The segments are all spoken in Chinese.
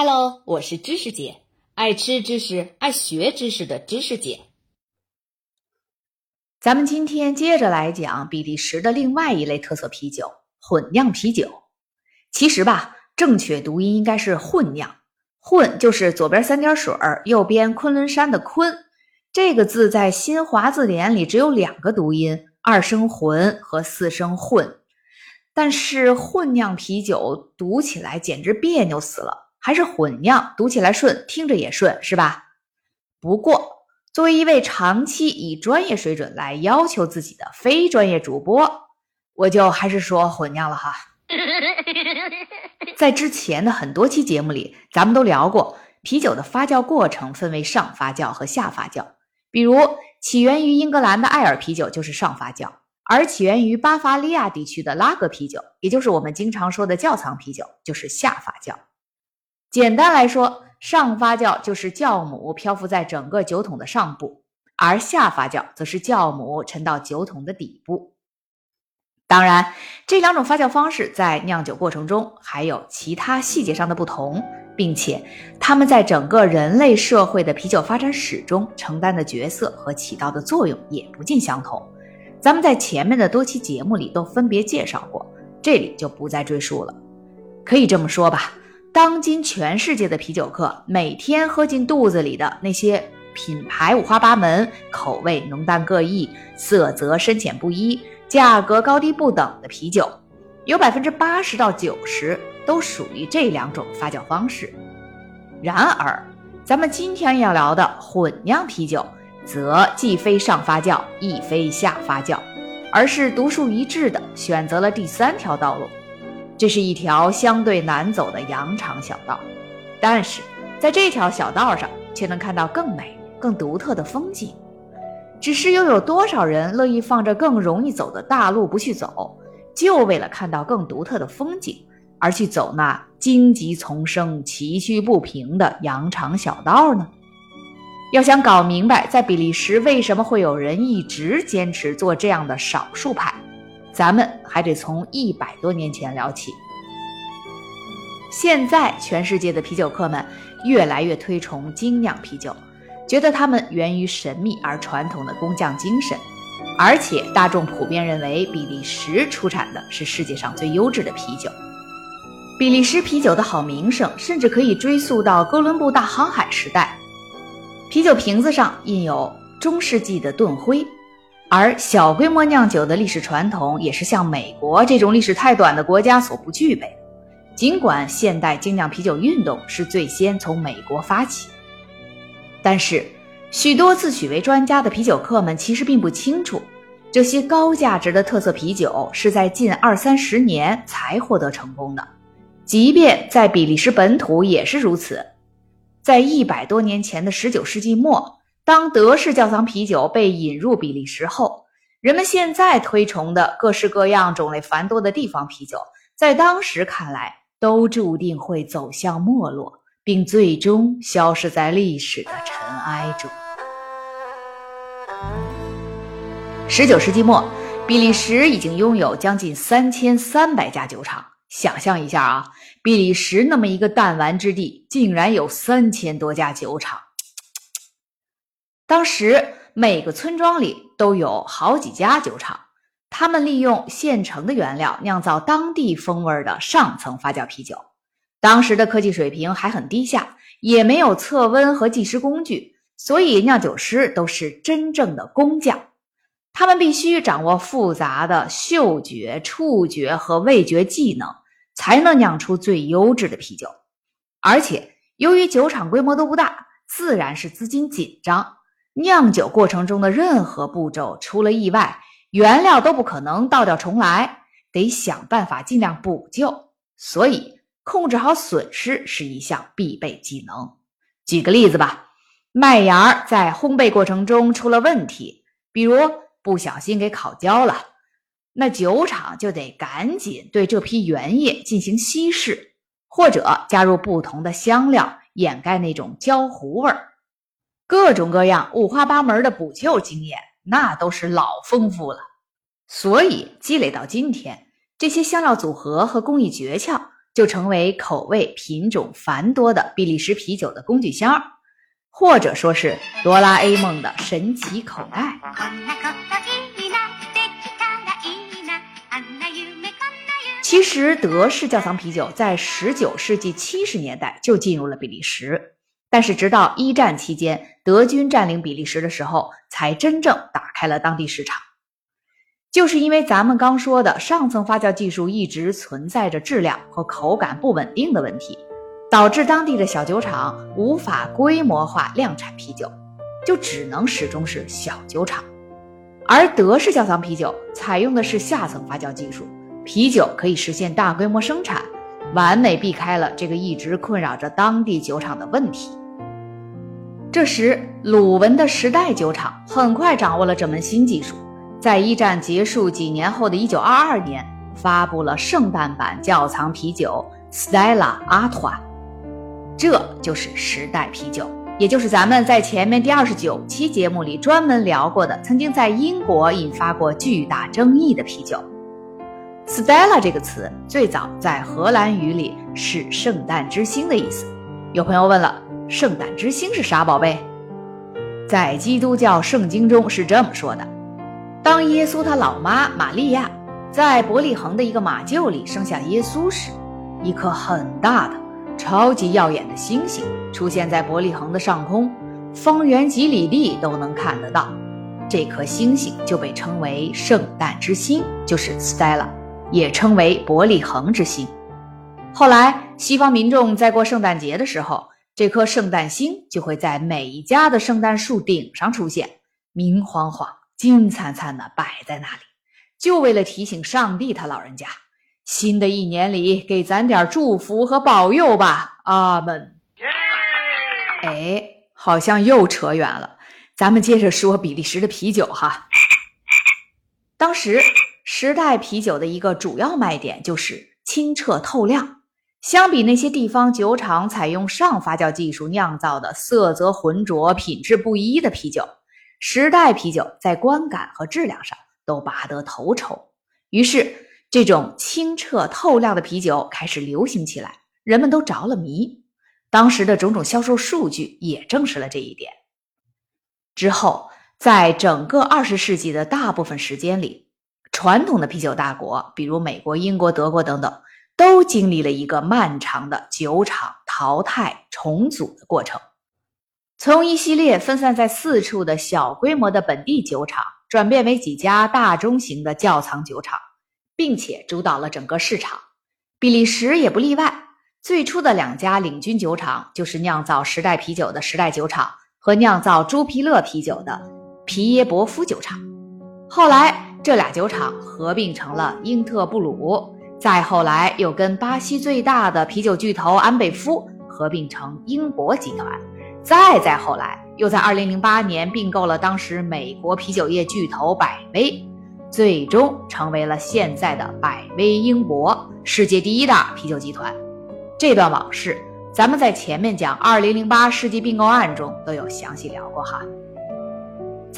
Hello，我是知识姐，爱吃知识、爱学知识的知识姐。咱们今天接着来讲比利时的另外一类特色啤酒——混酿啤酒。其实吧，正确读音应该是混酿。混就是左边三点水儿，右边昆仑山的昆。这个字在新华字典里只有两个读音：二声浑和四声混。但是混酿啤酒读起来简直别扭死了，还是混酿读起来顺，听着也顺，是吧？不过，作为一位长期以专业水准来要求自己的非专业主播，我就还是说混酿了哈。在之前的很多期节目里，咱们都聊过啤酒的发酵过程分为上发酵和下发酵，比如起源于英格兰的艾尔啤酒就是上发酵。而起源于巴伐利亚地区的拉格啤酒，也就是我们经常说的窖藏啤酒，就是下发酵。简单来说，上发酵就是酵母漂浮在整个酒桶的上部，而下发酵则是酵母沉到酒桶的底部。当然，这两种发酵方式在酿酒过程中还有其他细节上的不同，并且它们在整个人类社会的啤酒发展史中承担的角色和起到的作用也不尽相同。咱们在前面的多期节目里都分别介绍过，这里就不再赘述了。可以这么说吧，当今全世界的啤酒客每天喝进肚子里的那些品牌五花八门、口味浓淡各异、色泽深浅不一、价格高低不等的啤酒，有百分之八十到九十都属于这两种发酵方式。然而，咱们今天要聊的混酿啤酒。则既非上发酵，亦非下发酵，而是独树一帜的选择了第三条道路。这是一条相对难走的羊肠小道，但是在这条小道上却能看到更美、更独特的风景。只是又有多少人乐意放着更容易走的大路不去走，就为了看到更独特的风景而去走那荆棘丛生、崎岖不平的羊肠小道呢？要想搞明白，在比利时为什么会有人一直坚持做这样的少数派，咱们还得从一百多年前聊起。现在，全世界的啤酒客们越来越推崇精酿啤酒，觉得它们源于神秘而传统的工匠精神，而且大众普遍认为比利时出产的是世界上最优质的啤酒。比利时啤酒的好名声，甚至可以追溯到哥伦布大航海时代。啤酒瓶子上印有中世纪的盾徽，而小规模酿酒的历史传统也是像美国这种历史太短的国家所不具备。尽管现代精酿啤酒运动是最先从美国发起，但是许多自诩为专家的啤酒客们其实并不清楚，这些高价值的特色啤酒是在近二三十年才获得成功的，即便在比利时本土也是如此。在一百多年前的十九世纪末，当德式窖藏啤酒被引入比利时后，人们现在推崇的各式各样、种类繁多的地方啤酒，在当时看来都注定会走向没落，并最终消失在历史的尘埃中。十九世纪末，比利时已经拥有将近三千三百家酒厂。想象一下啊，比利时那么一个弹丸之地，竟然有三千多家酒厂。当时每个村庄里都有好几家酒厂，他们利用现成的原料酿造当地风味的上层发酵啤酒。当时的科技水平还很低下，也没有测温和计时工具，所以酿酒师都是真正的工匠。他们必须掌握复杂的嗅觉、触觉和味觉技能，才能酿出最优质的啤酒。而且，由于酒厂规模都不大，自然是资金紧张。酿酒过程中的任何步骤出了意外，原料都不可能倒掉重来，得想办法尽量补救。所以，控制好损失是一项必备技能。举个例子吧，麦芽在烘焙过程中出了问题，比如。不小心给烤焦了，那酒厂就得赶紧对这批原液进行稀释，或者加入不同的香料掩盖那种焦糊味儿。各种各样五花八门的补救经验，那都是老丰富了。所以积累到今天，这些香料组合和工艺诀窍就成为口味品种繁多的比利时啤酒的工具箱，或者说是哆啦 A 梦的神奇口袋。其实，德式窖藏啤酒在19世纪70年代就进入了比利时，但是直到一战期间，德军占领比利时的时候，才真正打开了当地市场。就是因为咱们刚说的上层发酵技术一直存在着质量和口感不稳定的问题，导致当地的小酒厂无法规模化量产啤酒，就只能始终是小酒厂。而德式窖藏啤酒采用的是下层发酵技术。啤酒可以实现大规模生产，完美避开了这个一直困扰着当地酒厂的问题。这时，鲁文的时代酒厂很快掌握了这门新技术，在一战结束几年后的一九二二年，发布了圣诞版窖藏啤酒 Stella Artois，这就是时代啤酒，也就是咱们在前面第二十九期节目里专门聊过的，曾经在英国引发过巨大争议的啤酒。Stella 这个词最早在荷兰语里是“圣诞之星”的意思。有朋友问了，“圣诞之星”是啥宝贝？在基督教圣经中是这么说的：当耶稣他老妈玛利亚在伯利恒的一个马厩里生下耶稣时，一颗很大的、超级耀眼的星星出现在伯利恒的上空，方圆几里地都能看得到。这颗星星就被称为“圣诞之星”，就是 Stella。也称为伯利恒之星。后来，西方民众在过圣诞节的时候，这颗圣诞星就会在每一家的圣诞树顶上出现，明晃晃、金灿灿的摆在那里，就为了提醒上帝他老人家，新的一年里给咱点祝福和保佑吧。阿门。哎，好像又扯远了，咱们接着说比利时的啤酒哈。当时。时代啤酒的一个主要卖点就是清澈透亮。相比那些地方酒厂采用上发酵技术酿造的色泽浑浊、品质不一的啤酒，时代啤酒在观感和质量上都拔得头筹。于是，这种清澈透亮的啤酒开始流行起来，人们都着了迷。当时的种种销售数据也证实了这一点。之后，在整个二十世纪的大部分时间里，传统的啤酒大国，比如美国、英国、德国等等，都经历了一个漫长的酒厂淘汰重组的过程，从一系列分散在四处的小规模的本地酒厂，转变为几家大中型的窖藏酒厂，并且主导了整个市场。比利时也不例外。最初的两家领军酒厂就是酿造时代啤酒的时代酒厂和酿造朱皮勒啤酒的皮耶伯夫酒厂。后来。这俩酒厂合并成了英特布鲁，再后来又跟巴西最大的啤酒巨头安贝夫合并成英博集团，再再后来又在2008年并购了当时美国啤酒业巨头百威，最终成为了现在的百威英博，世界第一大啤酒集团。这段往事，咱们在前面讲2008世纪并购案中都有详细聊过哈。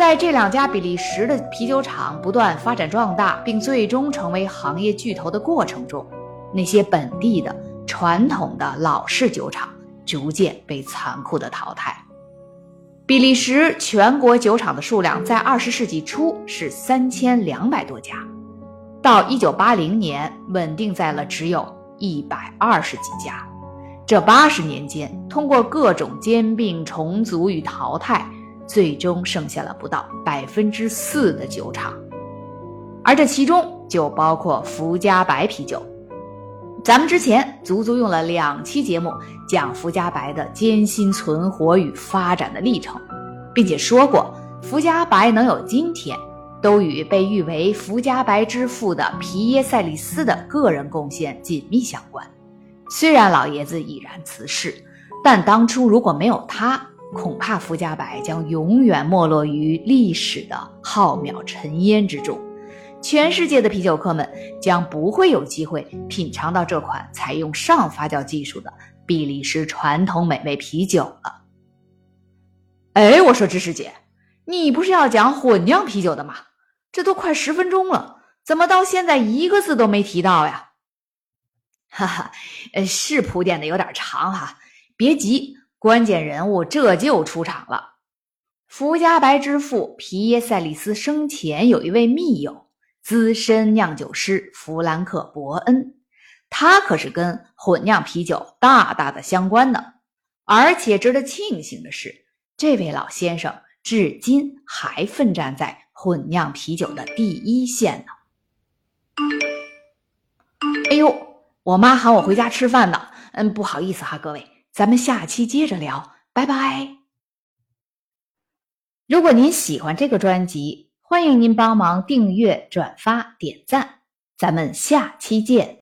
在这两家比利时的啤酒厂不断发展壮大，并最终成为行业巨头的过程中，那些本地的传统的老式酒厂逐渐被残酷的淘汰。比利时全国酒厂的数量在二十世纪初是三千两百多家，到一九八零年稳定在了只有一百二十几家。这八十年间，通过各种兼并、重组与淘汰。最终剩下了不到百分之四的酒厂，而这其中就包括福加白啤酒。咱们之前足足用了两期节目讲福加白的艰辛存活与发展的历程，并且说过福加白能有今天，都与被誉为福加白之父的皮耶塞利斯的个人贡献紧密相关。虽然老爷子已然辞世，但当初如果没有他，恐怕福加白将永远没落于历史的浩渺尘烟之中，全世界的啤酒客们将不会有机会品尝到这款采用上发酵技术的比利时传统美味啤酒了。哎，我说芝士姐，你不是要讲混酿啤酒的吗？这都快十分钟了，怎么到现在一个字都没提到呀？哈哈，呃，是铺垫的有点长哈，别急，关键人物这就出场了。福加白之父皮耶塞利斯生前有一位密友，资深酿酒师弗兰克伯恩，他可是跟混酿啤酒大大的相关呢。而且值得庆幸的是，这位老先生至今还奋战在混酿啤酒的第一线呢。哎呦，我妈喊我回家吃饭呢。嗯，不好意思哈，各位，咱们下期接着聊，拜拜。如果您喜欢这个专辑，欢迎您帮忙订阅、转发、点赞，咱们下期见。